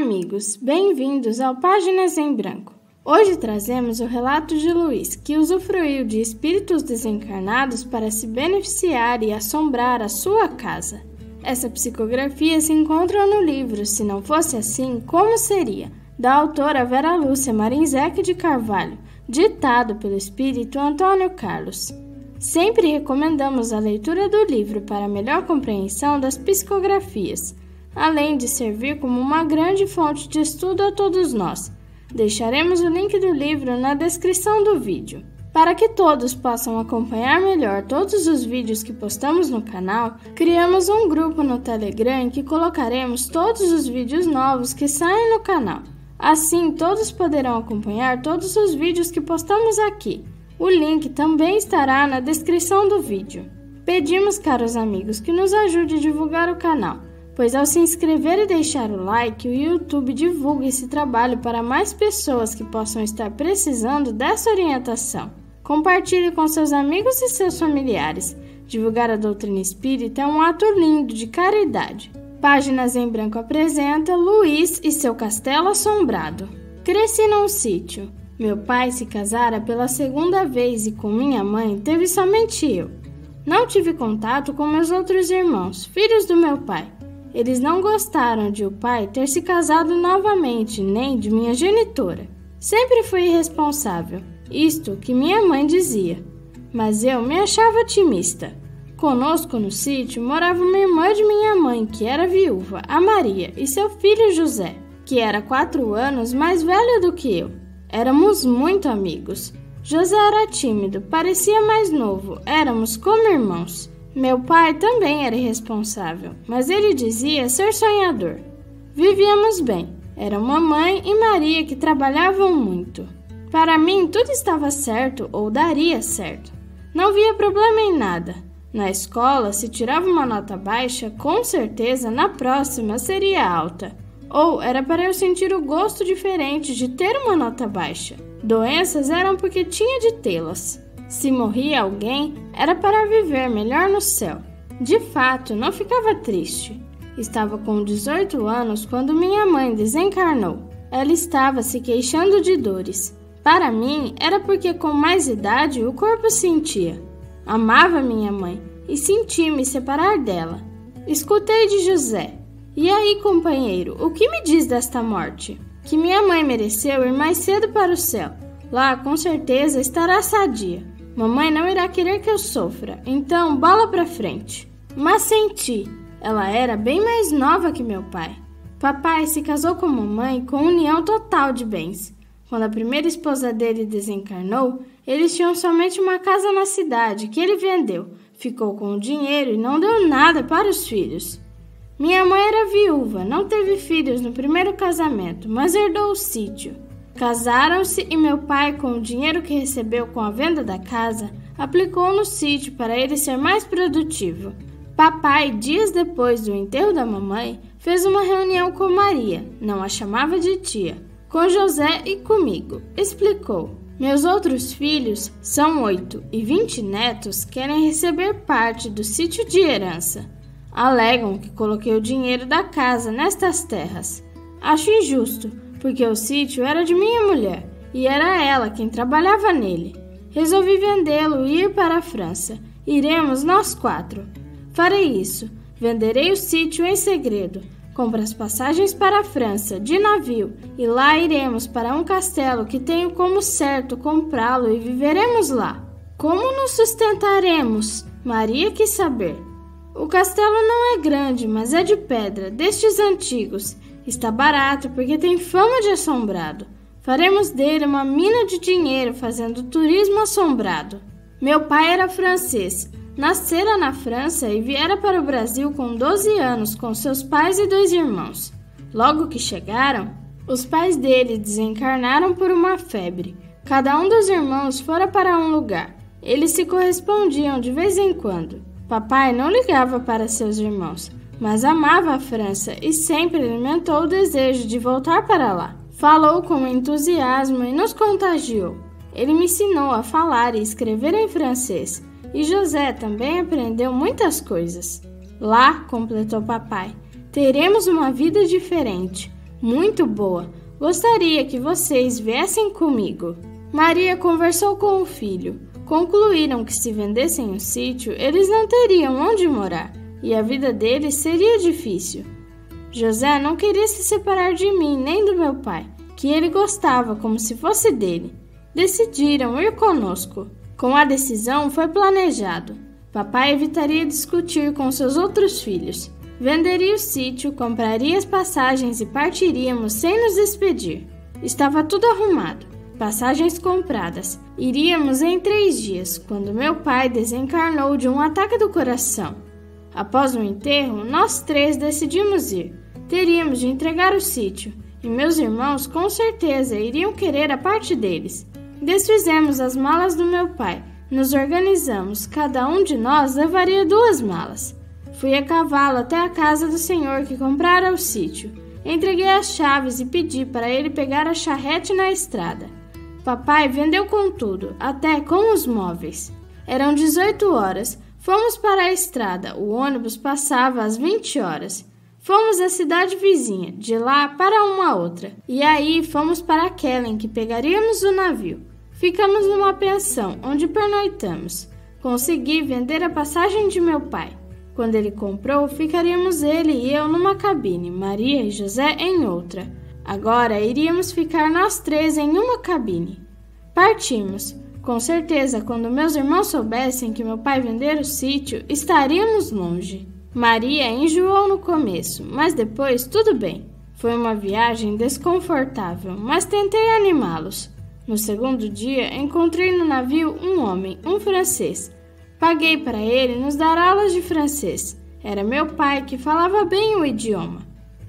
amigos, bem-vindos ao Páginas em Branco. Hoje trazemos o relato de Luiz, que usufruiu de espíritos desencarnados para se beneficiar e assombrar a sua casa. Essa psicografia se encontra no livro Se Não Fosse Assim, Como Seria? da autora Vera Lúcia Marinzec de Carvalho, ditado pelo espírito Antônio Carlos. Sempre recomendamos a leitura do livro para melhor compreensão das psicografias, além de servir como uma grande fonte de estudo a todos nós. Deixaremos o link do livro na descrição do vídeo. Para que todos possam acompanhar melhor todos os vídeos que postamos no canal, criamos um grupo no Telegram em que colocaremos todos os vídeos novos que saem no canal. Assim, todos poderão acompanhar todos os vídeos que postamos aqui. O link também estará na descrição do vídeo. Pedimos, caros amigos, que nos ajude a divulgar o canal, pois ao se inscrever e deixar o like, o YouTube divulga esse trabalho para mais pessoas que possam estar precisando dessa orientação. Compartilhe com seus amigos e seus familiares. Divulgar a doutrina espírita é um ato lindo de caridade. Páginas em Branco apresenta Luiz e seu castelo assombrado. Cresci num sítio. Meu pai se casara pela segunda vez e com minha mãe teve somente eu. Não tive contato com meus outros irmãos, filhos do meu pai. Eles não gostaram de o pai ter se casado novamente, nem de minha genitora. Sempre fui irresponsável, isto que minha mãe dizia. Mas eu me achava otimista. Conosco no sítio morava uma irmã de minha mãe, que era viúva, a Maria, e seu filho José, que era quatro anos mais velho do que eu. Éramos muito amigos. José era tímido, parecia mais novo, éramos como irmãos. Meu pai também era irresponsável, mas ele dizia ser sonhador. Vivíamos bem. Era uma mãe e Maria que trabalhavam muito. Para mim, tudo estava certo ou daria certo. Não via problema em nada. Na escola, se tirava uma nota baixa, com certeza na próxima seria alta. Ou era para eu sentir o gosto diferente de ter uma nota baixa. Doenças eram porque tinha de tê-las. Se morria alguém, era para viver melhor no céu. De fato, não ficava triste. Estava com 18 anos quando minha mãe desencarnou. Ela estava se queixando de dores. Para mim, era porque com mais idade o corpo sentia. Amava minha mãe e senti me separar dela. Escutei de José. E aí, companheiro, o que me diz desta morte? Que minha mãe mereceu ir mais cedo para o céu. Lá, com certeza, estará sadia. Mamãe não irá querer que eu sofra, então bola pra frente. Mas senti. Ela era bem mais nova que meu pai. Papai se casou com mamãe com união total de bens. Quando a primeira esposa dele desencarnou, eles tinham somente uma casa na cidade que ele vendeu, ficou com o dinheiro e não deu nada para os filhos. Minha mãe era viúva, não teve filhos no primeiro casamento, mas herdou o sítio. Casaram-se e meu pai, com o dinheiro que recebeu com a venda da casa, aplicou no sítio para ele ser mais produtivo. Papai, dias depois do enterro da mamãe, fez uma reunião com Maria, não a chamava de tia, com José e comigo. Explicou: Meus outros filhos são oito e vinte netos querem receber parte do sítio de herança. Alegam que coloquei o dinheiro da casa nestas terras. Acho injusto, porque o sítio era de minha mulher e era ela quem trabalhava nele. Resolvi vendê-lo e ir para a França. Iremos nós quatro. Farei isso. Venderei o sítio em segredo. Compre as passagens para a França de navio e lá iremos para um castelo que tenho como certo comprá-lo e viveremos lá. Como nos sustentaremos? Maria quis saber. O castelo não é grande, mas é de pedra, destes antigos. Está barato porque tem fama de assombrado. Faremos dele uma mina de dinheiro fazendo turismo assombrado. Meu pai era francês, nascera na França e viera para o Brasil com 12 anos com seus pais e dois irmãos. Logo que chegaram, os pais dele desencarnaram por uma febre. Cada um dos irmãos fora para um lugar. Eles se correspondiam de vez em quando. Papai não ligava para seus irmãos, mas amava a França e sempre alimentou o desejo de voltar para lá. Falou com entusiasmo e nos contagiou. Ele me ensinou a falar e escrever em francês, e José também aprendeu muitas coisas. Lá, completou papai, teremos uma vida diferente. Muito boa. Gostaria que vocês viessem comigo. Maria conversou com o filho. Concluíram que se vendessem o sítio, eles não teriam onde morar e a vida deles seria difícil. José não queria se separar de mim nem do meu pai, que ele gostava como se fosse dele. Decidiram ir conosco. Com a decisão foi planejado. Papai evitaria discutir com seus outros filhos. Venderia o sítio, compraria as passagens e partiríamos sem nos despedir. Estava tudo arrumado, passagens compradas. Iríamos em três dias, quando meu pai desencarnou de um ataque do coração. Após o enterro, nós três decidimos ir. Teríamos de entregar o sítio, e meus irmãos com certeza iriam querer a parte deles. Desfizemos as malas do meu pai, nos organizamos, cada um de nós levaria duas malas. Fui a cavalo até a casa do senhor que comprara o sítio. Entreguei as chaves e pedi para ele pegar a charrete na estrada. Papai vendeu com tudo, até com os móveis. Eram 18 horas. Fomos para a estrada. O ônibus passava às 20 horas. Fomos à cidade vizinha, de lá para uma outra, e aí fomos para em que pegaríamos o navio. Ficamos numa pensão, onde pernoitamos. Consegui vender a passagem de meu pai. Quando ele comprou, ficaríamos ele e eu numa cabine, Maria e José em outra. Agora iríamos ficar nós três em uma cabine. Partimos. Com certeza, quando meus irmãos soubessem que meu pai vendera o sítio, estaríamos longe. Maria enjoou no começo, mas depois tudo bem. Foi uma viagem desconfortável, mas tentei animá-los. No segundo dia, encontrei no navio um homem, um francês. Paguei para ele nos dar aulas de francês. Era meu pai que falava bem o idioma.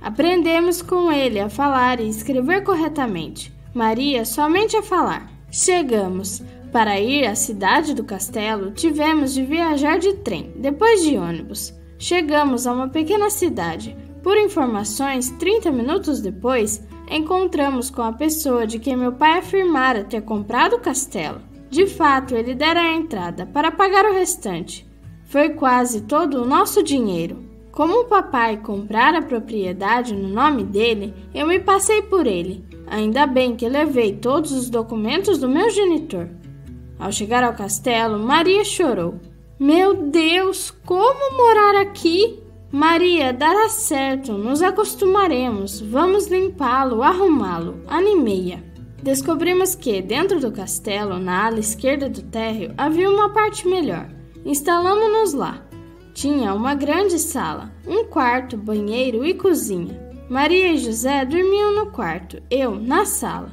Aprendemos com ele a falar e escrever corretamente. Maria somente a falar. Chegamos. Para ir à cidade do castelo, tivemos de viajar de trem, depois de ônibus. Chegamos a uma pequena cidade. Por informações, 30 minutos depois, encontramos com a pessoa de quem meu pai afirmara ter comprado o castelo. De fato, ele dera a entrada para pagar o restante. Foi quase todo o nosso dinheiro. Como o papai comprara a propriedade no nome dele, eu me passei por ele. Ainda bem que levei todos os documentos do meu genitor. Ao chegar ao castelo, Maria chorou. Meu Deus, como morar aqui? Maria, dará certo, nos acostumaremos. Vamos limpá-lo, arrumá-lo. Animeia. Descobrimos que, dentro do castelo, na ala esquerda do térreo, havia uma parte melhor. Instalamos-nos lá. Tinha uma grande sala, um quarto, banheiro e cozinha. Maria e José dormiam no quarto, eu na sala.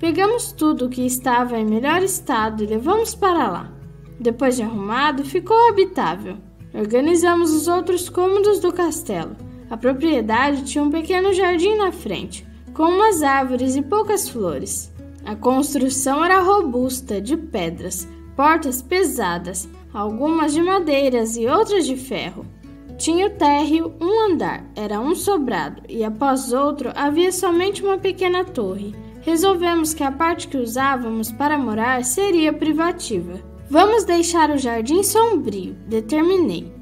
Pegamos tudo que estava em melhor estado e levamos para lá. Depois de arrumado, ficou habitável. Organizamos os outros cômodos do castelo. A propriedade tinha um pequeno jardim na frente, com umas árvores e poucas flores. A construção era robusta, de pedras, portas pesadas, algumas de madeiras e outras de ferro. Tinha o térreo um andar, era um sobrado, e após outro havia somente uma pequena torre. Resolvemos que a parte que usávamos para morar seria privativa. Vamos deixar o jardim sombrio, determinei.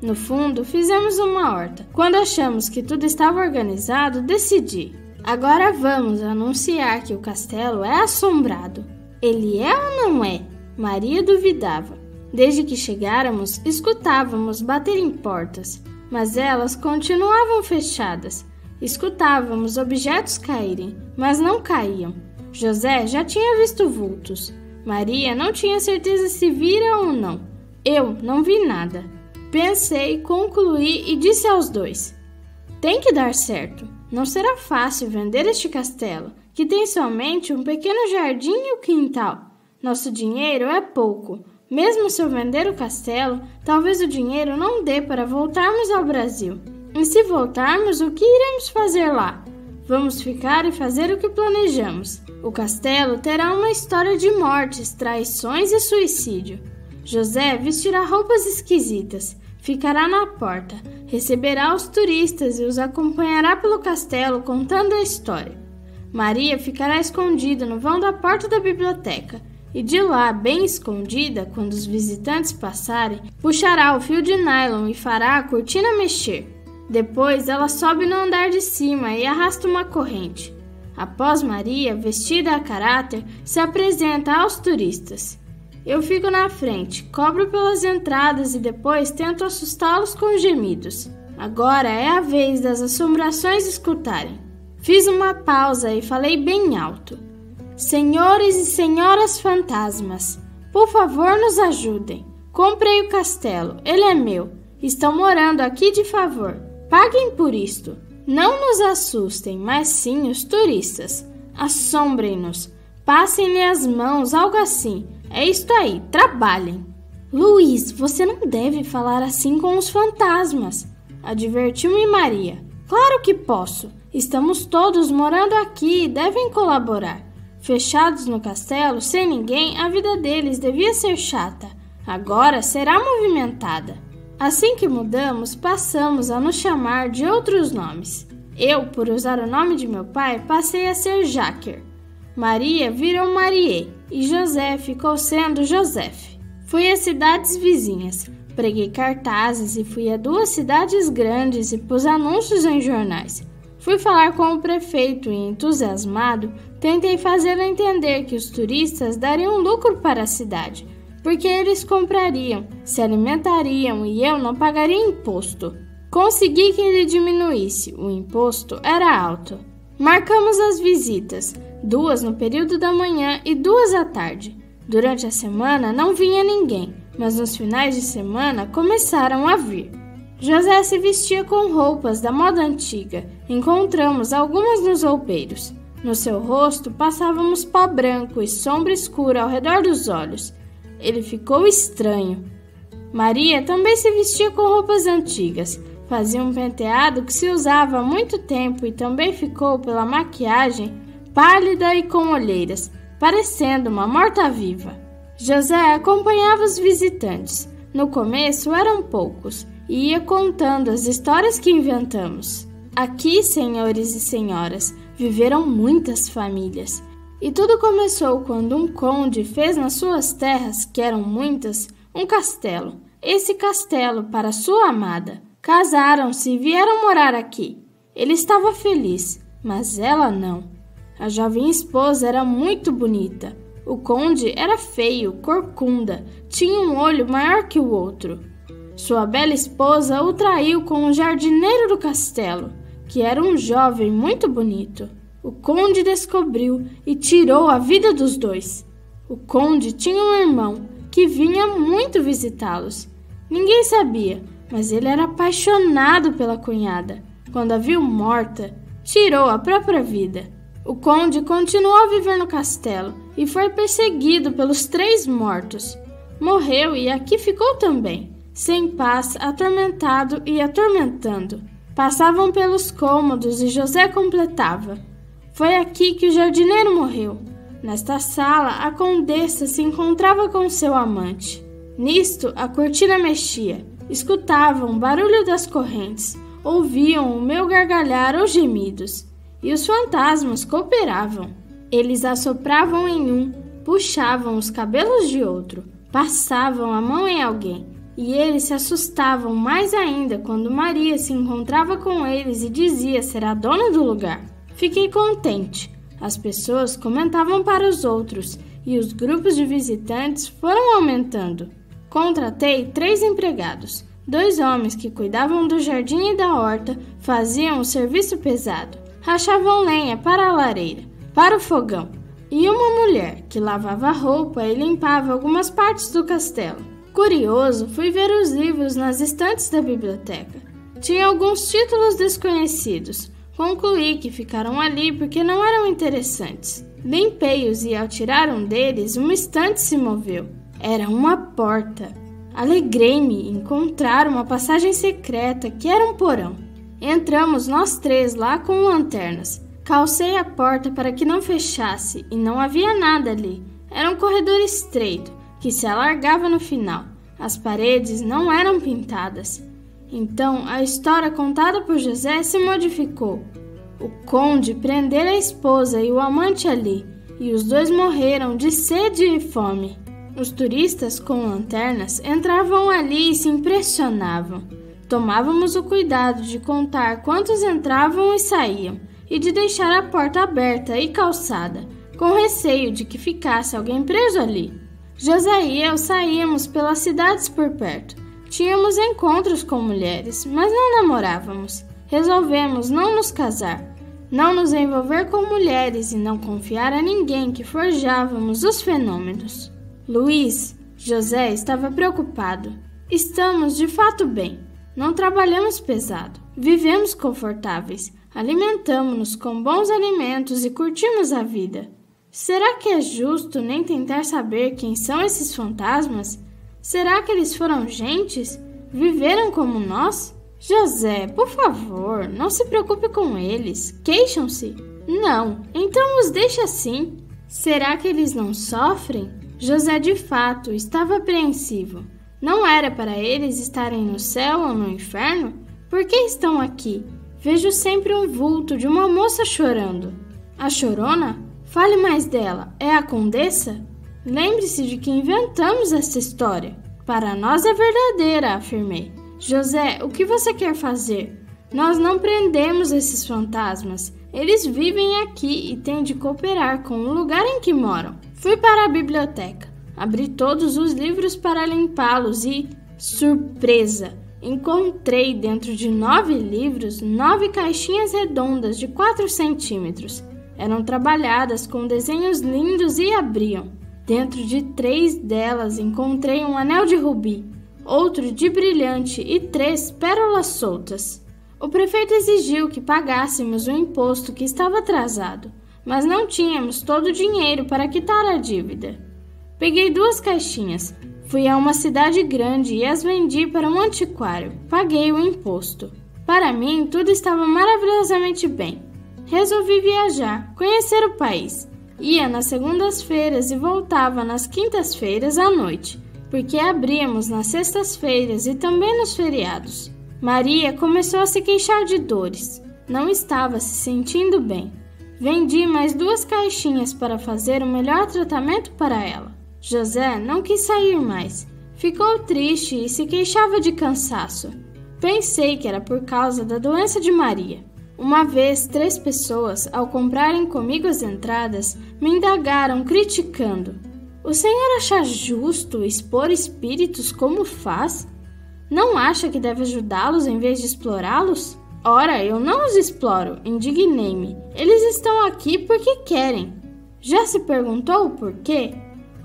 No fundo, fizemos uma horta. Quando achamos que tudo estava organizado, decidi. Agora vamos anunciar que o castelo é assombrado. Ele é ou não é? Maria duvidava. Desde que chegáramos, escutávamos bater em portas, mas elas continuavam fechadas. Escutávamos objetos caírem, mas não caíam. José já tinha visto vultos. Maria não tinha certeza se vira ou não. Eu não vi nada. Pensei, concluí e disse aos dois: Tem que dar certo. Não será fácil vender este castelo, que tem somente um pequeno jardim e o quintal. Nosso dinheiro é pouco. Mesmo se eu vender o castelo, talvez o dinheiro não dê para voltarmos ao Brasil. E se voltarmos, o que iremos fazer lá? Vamos ficar e fazer o que planejamos. O castelo terá uma história de mortes, traições e suicídio. José vestirá roupas esquisitas, ficará na porta, receberá os turistas e os acompanhará pelo castelo contando a história. Maria ficará escondida no vão da porta da biblioteca e de lá, bem escondida, quando os visitantes passarem, puxará o fio de nylon e fará a cortina mexer. Depois ela sobe no andar de cima e arrasta uma corrente. Após Maria, vestida a caráter, se apresenta aos turistas. Eu fico na frente, cobro pelas entradas e depois tento assustá-los com gemidos. Agora é a vez das assombrações escutarem. Fiz uma pausa e falei bem alto. Senhores e senhoras fantasmas, por favor nos ajudem. Comprei o castelo, ele é meu. Estão morando aqui de favor. Paguem por isto. Não nos assustem, mas sim os turistas. Assombrem-nos. Passem-lhe as mãos, algo assim. É isto aí, trabalhem. Luiz, você não deve falar assim com os fantasmas, advertiu-me Maria. Claro que posso. Estamos todos morando aqui e devem colaborar. Fechados no castelo, sem ninguém, a vida deles devia ser chata. Agora será movimentada. Assim que mudamos, passamos a nos chamar de outros nomes. Eu, por usar o nome de meu pai, passei a ser Jacker. Maria virou Marie e José ficou sendo Joseph. Fui às cidades vizinhas, preguei cartazes e fui a duas cidades grandes e pus anúncios em jornais. Fui falar com o prefeito e, entusiasmado, tentei fazê-lo entender que os turistas dariam lucro para a cidade porque eles comprariam, se alimentariam e eu não pagaria imposto. Consegui que ele diminuísse, o imposto era alto. Marcamos as visitas, duas no período da manhã e duas à tarde. Durante a semana não vinha ninguém, mas nos finais de semana começaram a vir. José se vestia com roupas da moda antiga. Encontramos algumas nos roupeiros. No seu rosto passávamos pó branco e sombra escura ao redor dos olhos. Ele ficou estranho. Maria também se vestia com roupas antigas, fazia um penteado que se usava há muito tempo e também ficou pela maquiagem pálida e com olheiras, parecendo uma morta-viva. José acompanhava os visitantes. No começo eram poucos e ia contando as histórias que inventamos. Aqui, senhores e senhoras, viveram muitas famílias. E tudo começou quando um conde fez nas suas terras, que eram muitas, um castelo. Esse castelo para sua amada. Casaram-se e vieram morar aqui. Ele estava feliz, mas ela não. A jovem esposa era muito bonita. O conde era feio, corcunda, tinha um olho maior que o outro. Sua bela esposa o traiu com o jardineiro do castelo, que era um jovem muito bonito. O conde descobriu e tirou a vida dos dois. O conde tinha um irmão que vinha muito visitá-los. Ninguém sabia, mas ele era apaixonado pela cunhada. Quando a viu morta, tirou a própria vida. O conde continuou a viver no castelo e foi perseguido pelos três mortos. Morreu e aqui ficou também, sem paz, atormentado e atormentando. Passavam pelos cômodos e José completava. Foi aqui que o jardineiro morreu. Nesta sala, a condessa se encontrava com seu amante. Nisto, a cortina mexia. Escutavam o barulho das correntes, ouviam o meu gargalhar ou gemidos. E os fantasmas cooperavam. Eles assopravam em um, puxavam os cabelos de outro, passavam a mão em alguém. E eles se assustavam mais ainda quando Maria se encontrava com eles e dizia ser a dona do lugar. Fiquei contente. As pessoas comentavam para os outros e os grupos de visitantes foram aumentando. Contratei três empregados. Dois homens que cuidavam do jardim e da horta faziam o serviço pesado, rachavam lenha para a lareira, para o fogão, e uma mulher que lavava roupa e limpava algumas partes do castelo. Curioso, fui ver os livros nas estantes da biblioteca. Tinha alguns títulos desconhecidos, Concluí que ficaram ali porque não eram interessantes. Limpei-os e, ao tirar um deles, um estante se moveu. Era uma porta. Alegrei-me encontrar uma passagem secreta que era um porão. Entramos nós três lá com lanternas. Calcei a porta para que não fechasse e não havia nada ali. Era um corredor estreito que se alargava no final. As paredes não eram pintadas. Então a história contada por José se modificou. O conde prendera a esposa e o amante ali, e os dois morreram de sede e fome. Os turistas com lanternas entravam ali e se impressionavam. Tomávamos o cuidado de contar quantos entravam e saíam e de deixar a porta aberta e calçada, com receio de que ficasse alguém preso ali. José e eu saíamos pelas cidades por perto. Tínhamos encontros com mulheres, mas não namorávamos. Resolvemos não nos casar, não nos envolver com mulheres e não confiar a ninguém que forjávamos os fenômenos. Luiz, José estava preocupado. Estamos de fato bem. Não trabalhamos pesado, vivemos confortáveis, alimentamos-nos com bons alimentos e curtimos a vida. Será que é justo nem tentar saber quem são esses fantasmas? Será que eles foram gentes? Viveram como nós? José, por favor, não se preocupe com eles. Queixam-se? Não, então os deixe assim. Será que eles não sofrem? José de fato estava apreensivo. Não era para eles estarem no céu ou no inferno? Por que estão aqui? Vejo sempre um vulto de uma moça chorando. A chorona? Fale mais dela. É a condessa? Lembre-se de que inventamos esta história. Para nós é verdadeira, afirmei. José, o que você quer fazer? Nós não prendemos esses fantasmas. Eles vivem aqui e têm de cooperar com o lugar em que moram. Fui para a biblioteca. Abri todos os livros para limpá-los e, surpresa, encontrei dentro de nove livros nove caixinhas redondas de 4 centímetros. Eram trabalhadas com desenhos lindos e abriam. Dentro de três delas encontrei um anel de rubi, outro de brilhante e três pérolas soltas. O prefeito exigiu que pagássemos o imposto que estava atrasado, mas não tínhamos todo o dinheiro para quitar a dívida. Peguei duas caixinhas, fui a uma cidade grande e as vendi para um antiquário. Paguei o imposto. Para mim, tudo estava maravilhosamente bem. Resolvi viajar, conhecer o país. Ia nas segundas-feiras e voltava nas quintas-feiras à noite, porque abríamos nas sextas-feiras e também nos feriados. Maria começou a se queixar de dores. Não estava se sentindo bem. Vendi mais duas caixinhas para fazer o melhor tratamento para ela. José não quis sair mais. Ficou triste e se queixava de cansaço. Pensei que era por causa da doença de Maria. Uma vez, três pessoas, ao comprarem comigo as entradas, me indagaram criticando. O senhor acha justo expor espíritos como faz? Não acha que deve ajudá-los em vez de explorá-los? Ora, eu não os exploro, indignei-me. Eles estão aqui porque querem. Já se perguntou o porquê?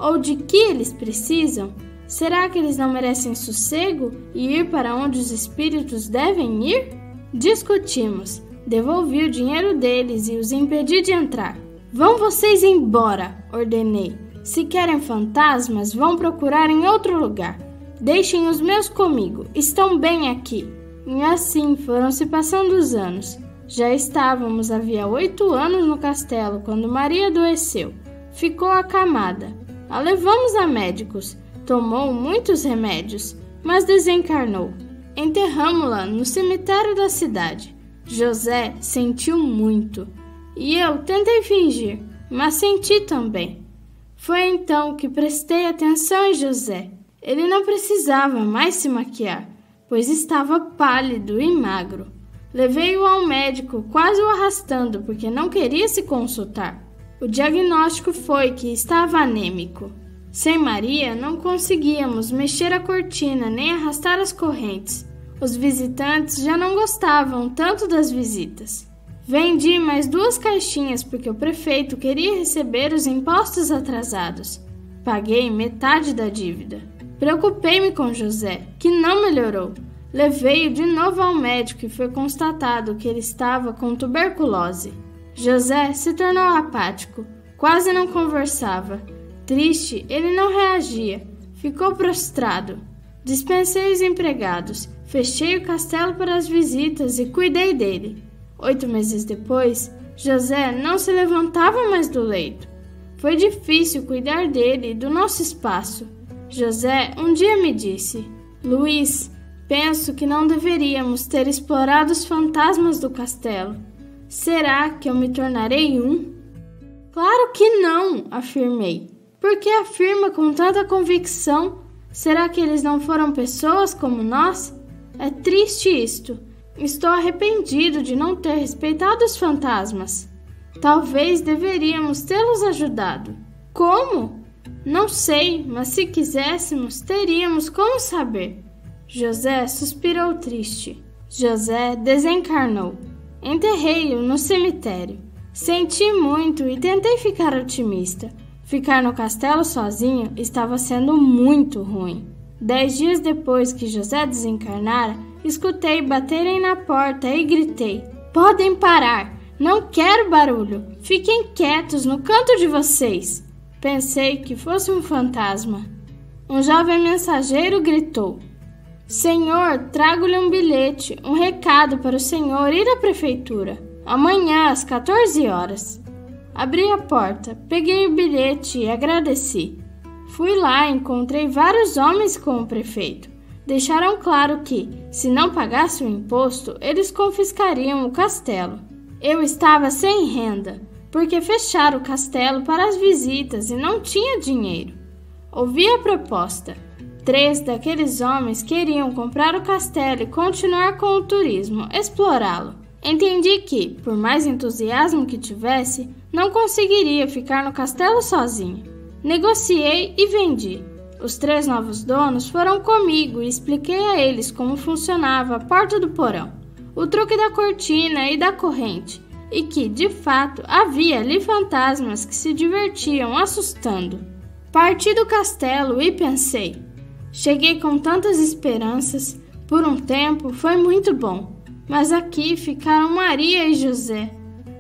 ou de que eles precisam? Será que eles não merecem sossego e ir para onde os espíritos devem ir? Discutimos. Devolvi o dinheiro deles e os impedi de entrar. Vão vocês embora, ordenei. Se querem fantasmas, vão procurar em outro lugar. Deixem os meus comigo, estão bem aqui. E assim foram se passando os anos. Já estávamos havia oito anos no castelo quando Maria adoeceu. Ficou acamada. A levamos a médicos. Tomou muitos remédios, mas desencarnou. Enterramos-la no cemitério da cidade. José sentiu muito. E eu tentei fingir, mas senti também. Foi então que prestei atenção em José. Ele não precisava mais se maquiar, pois estava pálido e magro. Levei-o ao médico, quase o arrastando, porque não queria se consultar. O diagnóstico foi que estava anêmico. Sem Maria, não conseguíamos mexer a cortina nem arrastar as correntes. Os visitantes já não gostavam tanto das visitas. Vendi mais duas caixinhas porque o prefeito queria receber os impostos atrasados. Paguei metade da dívida. Preocupei-me com José, que não melhorou. Levei-o de novo ao médico e foi constatado que ele estava com tuberculose. José se tornou apático, quase não conversava. Triste, ele não reagia, ficou prostrado. Dispensei os empregados, fechei o castelo para as visitas e cuidei dele. Oito meses depois, José não se levantava mais do leito. Foi difícil cuidar dele e do nosso espaço. José um dia me disse: Luiz, penso que não deveríamos ter explorado os fantasmas do castelo. Será que eu me tornarei um? Claro que não, afirmei. Por que afirma com tanta convicção? Será que eles não foram pessoas como nós? É triste isto. Estou arrependido de não ter respeitado os fantasmas. Talvez deveríamos tê-los ajudado. Como? Não sei, mas se quiséssemos, teríamos como saber. José suspirou triste. José desencarnou. Enterrei-o no cemitério. Senti muito e tentei ficar otimista. Ficar no castelo sozinho estava sendo muito ruim. Dez dias depois que José desencarnara, escutei baterem na porta e gritei: Podem parar! Não quero barulho! Fiquem quietos no canto de vocês! Pensei que fosse um fantasma. Um jovem mensageiro gritou: Senhor, trago-lhe um bilhete, um recado para o senhor ir à prefeitura. Amanhã, às 14 horas. Abri a porta, peguei o bilhete e agradeci. Fui lá e encontrei vários homens com o prefeito. Deixaram claro que, se não pagasse o imposto, eles confiscariam o castelo. Eu estava sem renda, porque fecharam o castelo para as visitas e não tinha dinheiro. Ouvi a proposta Três daqueles homens queriam comprar o castelo e continuar com o turismo, explorá-lo. Entendi que, por mais entusiasmo que tivesse, não conseguiria ficar no castelo sozinho. Negociei e vendi. Os três novos donos foram comigo e expliquei a eles como funcionava a porta do porão, o truque da cortina e da corrente, e que, de fato, havia ali fantasmas que se divertiam assustando. Parti do castelo e pensei: Cheguei com tantas esperanças. Por um tempo foi muito bom, mas aqui ficaram Maria e José.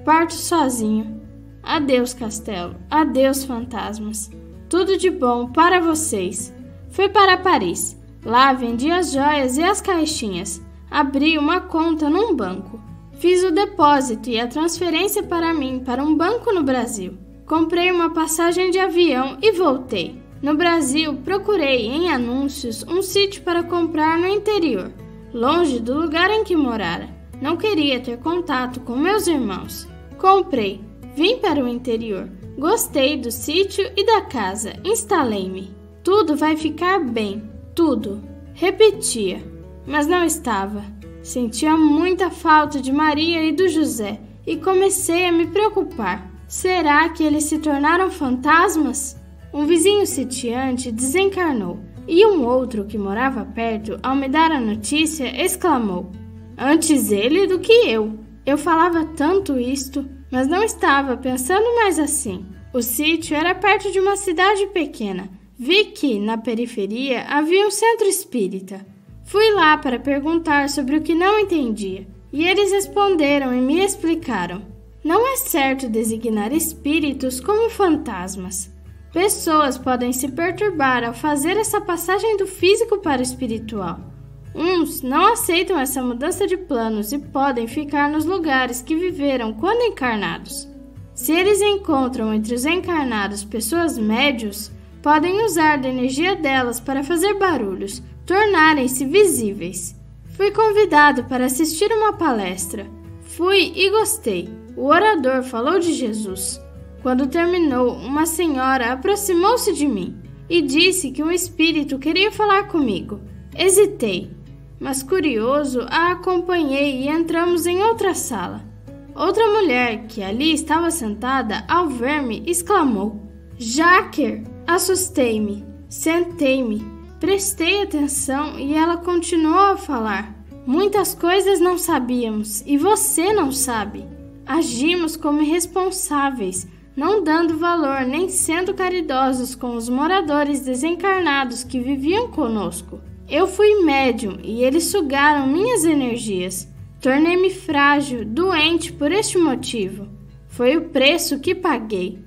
Parto sozinho. Adeus, castelo. Adeus, fantasmas. Tudo de bom para vocês. Fui para Paris. Lá vendi as joias e as caixinhas. Abri uma conta num banco. Fiz o depósito e a transferência para mim para um banco no Brasil. Comprei uma passagem de avião e voltei. No Brasil, procurei em anúncios um sítio para comprar no interior, longe do lugar em que morara. Não queria ter contato com meus irmãos. Comprei, vim para o interior. Gostei do sítio e da casa. Instalei-me. Tudo vai ficar bem, tudo. Repetia, mas não estava. Sentia muita falta de Maria e do José e comecei a me preocupar. Será que eles se tornaram fantasmas? Um vizinho sitiante desencarnou e um outro que morava perto, ao me dar a notícia, exclamou: Antes ele do que eu. Eu falava tanto isto, mas não estava pensando mais assim. O sítio era perto de uma cidade pequena. Vi que, na periferia, havia um centro espírita. Fui lá para perguntar sobre o que não entendia, e eles responderam e me explicaram. Não é certo designar espíritos como fantasmas. Pessoas podem se perturbar ao fazer essa passagem do físico para o espiritual. Uns não aceitam essa mudança de planos e podem ficar nos lugares que viveram quando encarnados. Se eles encontram entre os encarnados pessoas médios, podem usar da energia delas para fazer barulhos, tornarem-se visíveis. Fui convidado para assistir uma palestra. Fui e gostei. O orador falou de Jesus. Quando terminou, uma senhora aproximou-se de mim e disse que um espírito queria falar comigo. Hesitei, mas curioso, a acompanhei e entramos em outra sala. Outra mulher que ali estava sentada, ao ver-me, exclamou: Jacker! Assustei-me, sentei-me, prestei atenção e ela continuou a falar. Muitas coisas não sabíamos e você não sabe. Agimos como irresponsáveis não dando valor nem sendo caridosos com os moradores desencarnados que viviam conosco. Eu fui médium e eles sugaram minhas energias. Tornei-me frágil, doente por este motivo. Foi o preço que paguei.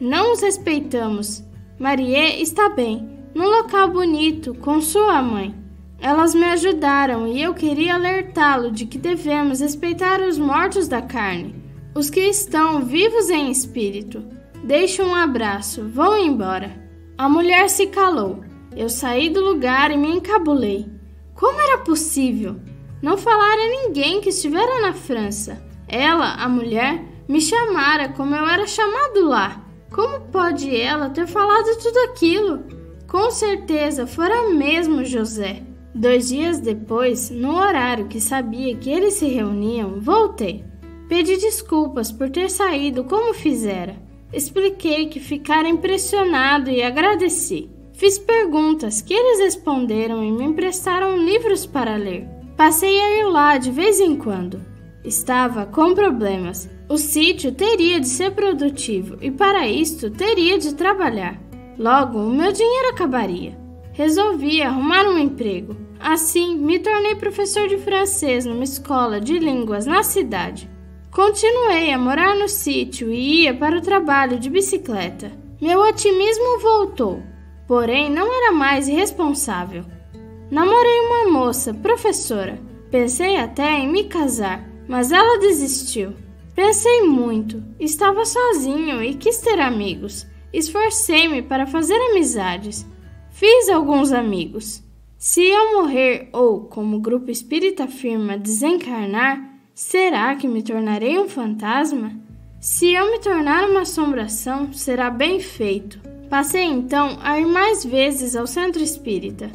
Não os respeitamos. Marie está bem, num local bonito, com sua mãe. Elas me ajudaram e eu queria alertá-lo de que devemos respeitar os mortos da carne os que estão vivos em espírito, deixam um abraço, vão embora. A mulher se calou. Eu saí do lugar e me encabulei. Como era possível? Não falar a ninguém que estivera na França. Ela, a mulher, me chamara como eu era chamado lá. Como pode ela ter falado tudo aquilo? Com certeza fora mesmo José. Dois dias depois, no horário que sabia que eles se reuniam, voltei. Pedi desculpas por ter saído como fizera. Expliquei que ficara impressionado e agradeci. Fiz perguntas que eles responderam e me emprestaram livros para ler. Passei a ir lá de vez em quando. Estava com problemas. O sítio teria de ser produtivo e para isto teria de trabalhar. Logo, o meu dinheiro acabaria. Resolvi arrumar um emprego. Assim, me tornei professor de francês numa escola de línguas na cidade. Continuei a morar no sítio e ia para o trabalho de bicicleta. Meu otimismo voltou, porém não era mais irresponsável. Namorei uma moça, professora. Pensei até em me casar, mas ela desistiu. Pensei muito, estava sozinho e quis ter amigos. Esforcei-me para fazer amizades. Fiz alguns amigos. Se eu morrer ou, como o grupo espírita afirma, desencarnar, Será que me tornarei um fantasma? Se eu me tornar uma assombração, será bem feito. Passei então a ir mais vezes ao centro espírita.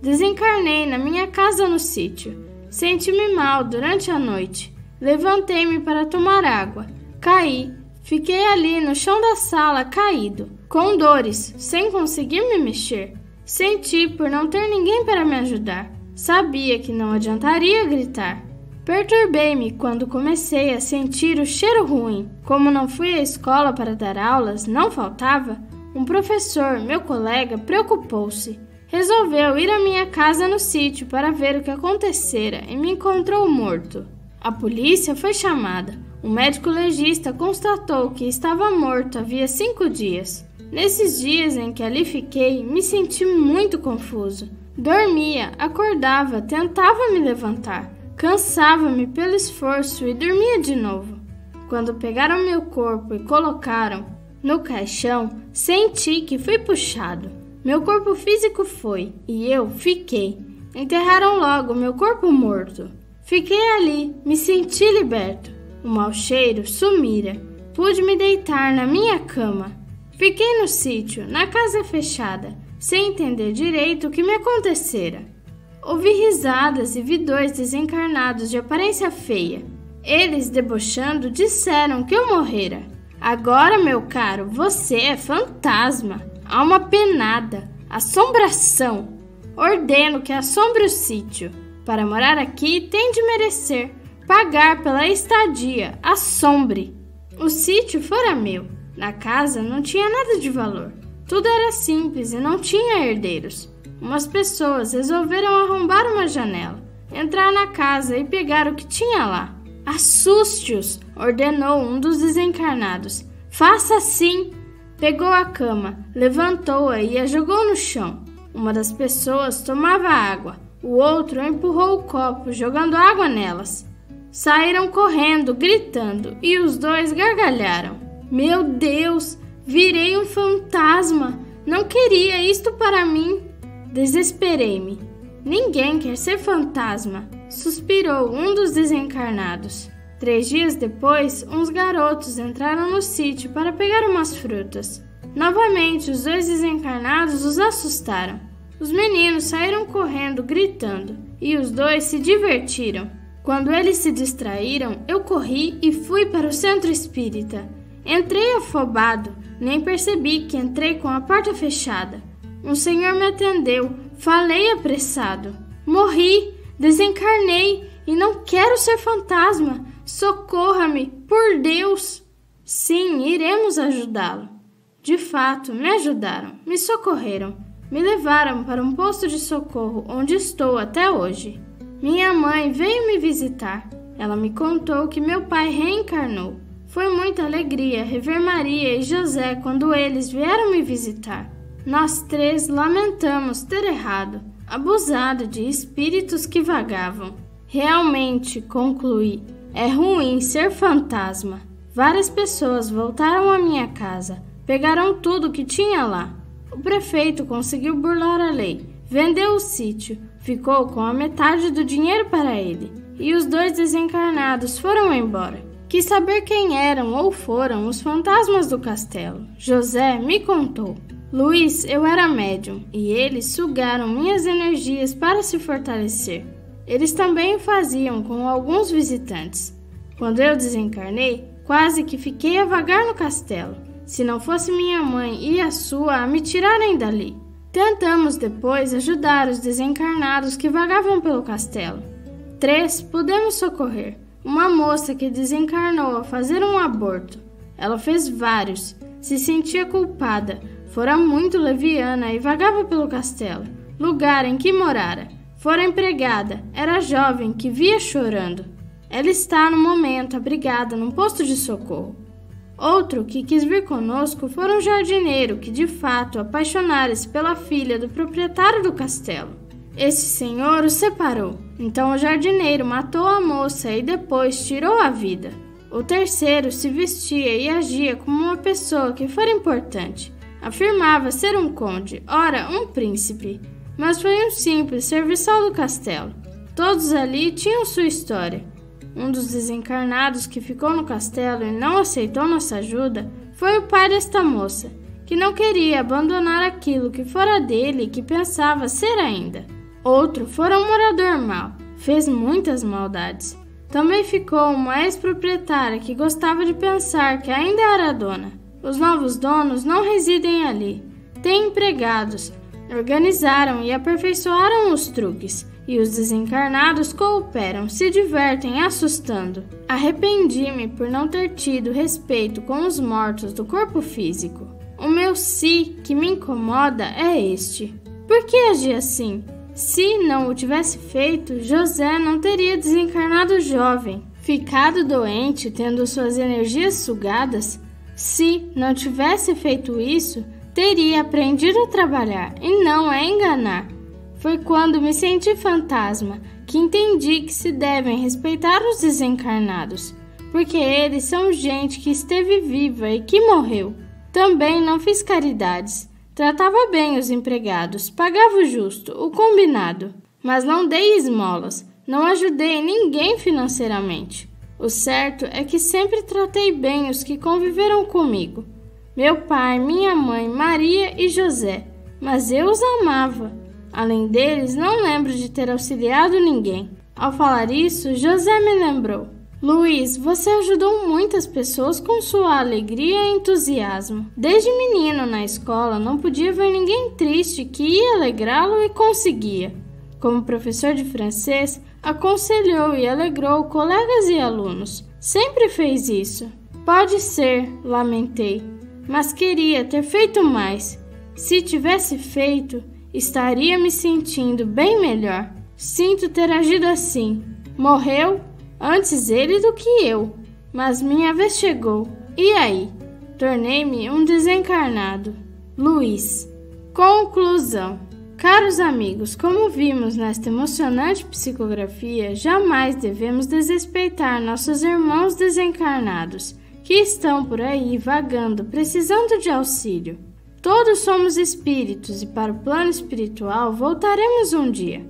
Desencarnei na minha casa no sítio. Senti-me mal durante a noite. Levantei-me para tomar água. Caí. Fiquei ali no chão da sala, caído, com dores, sem conseguir me mexer. Senti por não ter ninguém para me ajudar. Sabia que não adiantaria gritar. Perturbei-me quando comecei a sentir o cheiro ruim. Como não fui à escola para dar aulas, não faltava, um professor, meu colega, preocupou-se. Resolveu ir à minha casa no sítio para ver o que acontecera e me encontrou morto. A polícia foi chamada. O médico legista constatou que estava morto havia cinco dias. Nesses dias em que ali fiquei, me senti muito confuso. Dormia, acordava, tentava me levantar. Cansava-me pelo esforço e dormia de novo. Quando pegaram meu corpo e colocaram no caixão, senti que fui puxado. Meu corpo físico foi e eu fiquei. Enterraram logo meu corpo morto. Fiquei ali, me senti liberto. O mau cheiro sumira. Pude me deitar na minha cama. Fiquei no sítio, na casa fechada, sem entender direito o que me acontecera. Ouvi risadas e vi dois desencarnados de aparência feia. Eles, debochando, disseram que eu morrera. Agora, meu caro, você é fantasma, alma penada, assombração. Ordeno que assombre o sítio. Para morar aqui, tem de merecer. Pagar pela estadia, assombre. O sítio fora meu. Na casa não tinha nada de valor. Tudo era simples e não tinha herdeiros umas pessoas resolveram arrombar uma janela, entrar na casa e pegar o que tinha lá. Assuste-os, ordenou um dos desencarnados. Faça assim. Pegou a cama, levantou-a e a jogou no chão. Uma das pessoas tomava água, o outro empurrou o copo, jogando água nelas. Saíram correndo, gritando, e os dois gargalharam. Meu Deus, virei um fantasma! Não queria isto para mim. Desesperei-me. Ninguém quer ser fantasma, suspirou um dos desencarnados. Três dias depois, uns garotos entraram no sítio para pegar umas frutas. Novamente, os dois desencarnados os assustaram. Os meninos saíram correndo, gritando, e os dois se divertiram. Quando eles se distraíram, eu corri e fui para o centro espírita. Entrei afobado, nem percebi que entrei com a porta fechada. Um senhor me atendeu, falei apressado. Morri, desencarnei e não quero ser fantasma. Socorra-me, por Deus! Sim, iremos ajudá-lo. De fato, me ajudaram, me socorreram, me levaram para um posto de socorro onde estou até hoje. Minha mãe veio me visitar. Ela me contou que meu pai reencarnou. Foi muita alegria rever Maria e José quando eles vieram me visitar. Nós três lamentamos ter errado, abusado de espíritos que vagavam. Realmente, concluí, é ruim ser fantasma. Várias pessoas voltaram à minha casa, pegaram tudo que tinha lá. O prefeito conseguiu burlar a lei, vendeu o sítio, ficou com a metade do dinheiro para ele, e os dois desencarnados foram embora. Quis saber quem eram ou foram os fantasmas do castelo. José me contou. Luiz, eu era médium e eles sugaram minhas energias para se fortalecer. Eles também o faziam com alguns visitantes. Quando eu desencarnei, quase que fiquei a vagar no castelo, se não fosse minha mãe e a sua a me tirarem dali. Tentamos depois ajudar os desencarnados que vagavam pelo castelo. Três pudemos socorrer. Uma moça que desencarnou a fazer um aborto. Ela fez vários. Se sentia culpada, fora muito leviana e vagava pelo castelo, lugar em que morara. Fora empregada, era jovem que via chorando. Ela está no momento abrigada num posto de socorro. Outro que quis vir conosco foi um jardineiro que de fato apaixonara-se pela filha do proprietário do castelo. Esse senhor o separou. Então o jardineiro matou a moça e depois tirou a vida. O terceiro se vestia e agia como uma pessoa que fora importante. Afirmava ser um conde, ora, um príncipe, mas foi um simples serviçal do castelo. Todos ali tinham sua história. Um dos desencarnados que ficou no castelo e não aceitou nossa ajuda foi o pai desta moça, que não queria abandonar aquilo que fora dele e que pensava ser ainda. Outro fora um morador mau, fez muitas maldades. Também ficou uma ex-proprietária que gostava de pensar que ainda era dona. Os novos donos não residem ali, têm empregados, organizaram e aperfeiçoaram os truques e os desencarnados cooperam, se divertem assustando. Arrependi-me por não ter tido respeito com os mortos do corpo físico. O meu si que me incomoda é este. Por que agi assim? Se não o tivesse feito, José não teria desencarnado jovem, ficado doente, tendo suas energias sugadas. Se não tivesse feito isso, teria aprendido a trabalhar e não a enganar. Foi quando me senti fantasma que entendi que se devem respeitar os desencarnados, porque eles são gente que esteve viva e que morreu. Também não fiz caridades. Tratava bem os empregados, pagava o justo, o combinado, mas não dei esmolas, não ajudei ninguém financeiramente. O certo é que sempre tratei bem os que conviveram comigo. Meu pai, minha mãe, Maria e José, mas eu os amava. Além deles, não lembro de ter auxiliado ninguém. Ao falar isso, José me lembrou. Luiz, você ajudou muitas pessoas com sua alegria e entusiasmo. Desde menino na escola, não podia ver ninguém triste que ia alegrá-lo e conseguia. Como professor de francês, aconselhou e alegrou colegas e alunos. Sempre fez isso. Pode ser, lamentei, mas queria ter feito mais. Se tivesse feito, estaria me sentindo bem melhor. Sinto ter agido assim. Morreu antes ele do que eu, mas minha vez chegou. E aí? Tornei-me um desencarnado. Luiz. Conclusão. Caros amigos, como vimos nesta emocionante psicografia, jamais devemos desrespeitar nossos irmãos desencarnados que estão por aí vagando, precisando de auxílio. Todos somos espíritos e para o plano espiritual voltaremos um dia.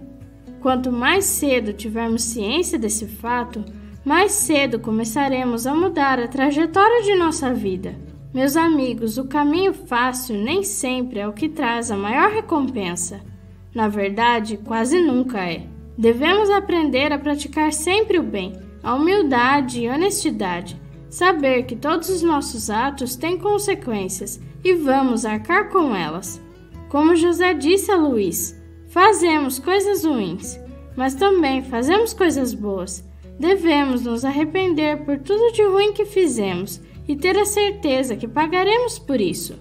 Quanto mais cedo tivermos ciência desse fato, mais cedo começaremos a mudar a trajetória de nossa vida. Meus amigos, o caminho fácil nem sempre é o que traz a maior recompensa. Na verdade, quase nunca é. Devemos aprender a praticar sempre o bem, a humildade e honestidade, saber que todos os nossos atos têm consequências e vamos arcar com elas. Como José disse a Luiz, fazemos coisas ruins, mas também fazemos coisas boas. Devemos nos arrepender por tudo de ruim que fizemos e ter a certeza que pagaremos por isso.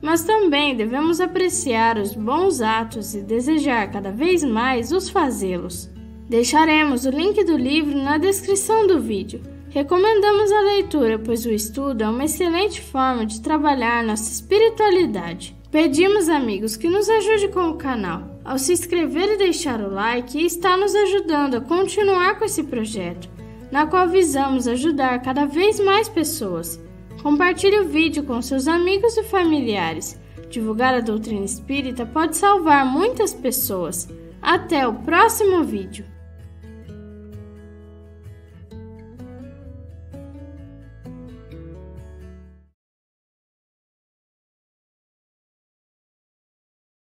Mas também devemos apreciar os bons atos e desejar cada vez mais os fazê-los. Deixaremos o link do livro na descrição do vídeo Recomendamos a leitura, pois o estudo é uma excelente forma de trabalhar nossa espiritualidade. Pedimos, amigos, que nos ajude com o canal. Ao se inscrever e deixar o like, está nos ajudando a continuar com esse projeto, na qual visamos ajudar cada vez mais pessoas. Compartilhe o vídeo com seus amigos e familiares. Divulgar a doutrina espírita pode salvar muitas pessoas. Até o próximo vídeo!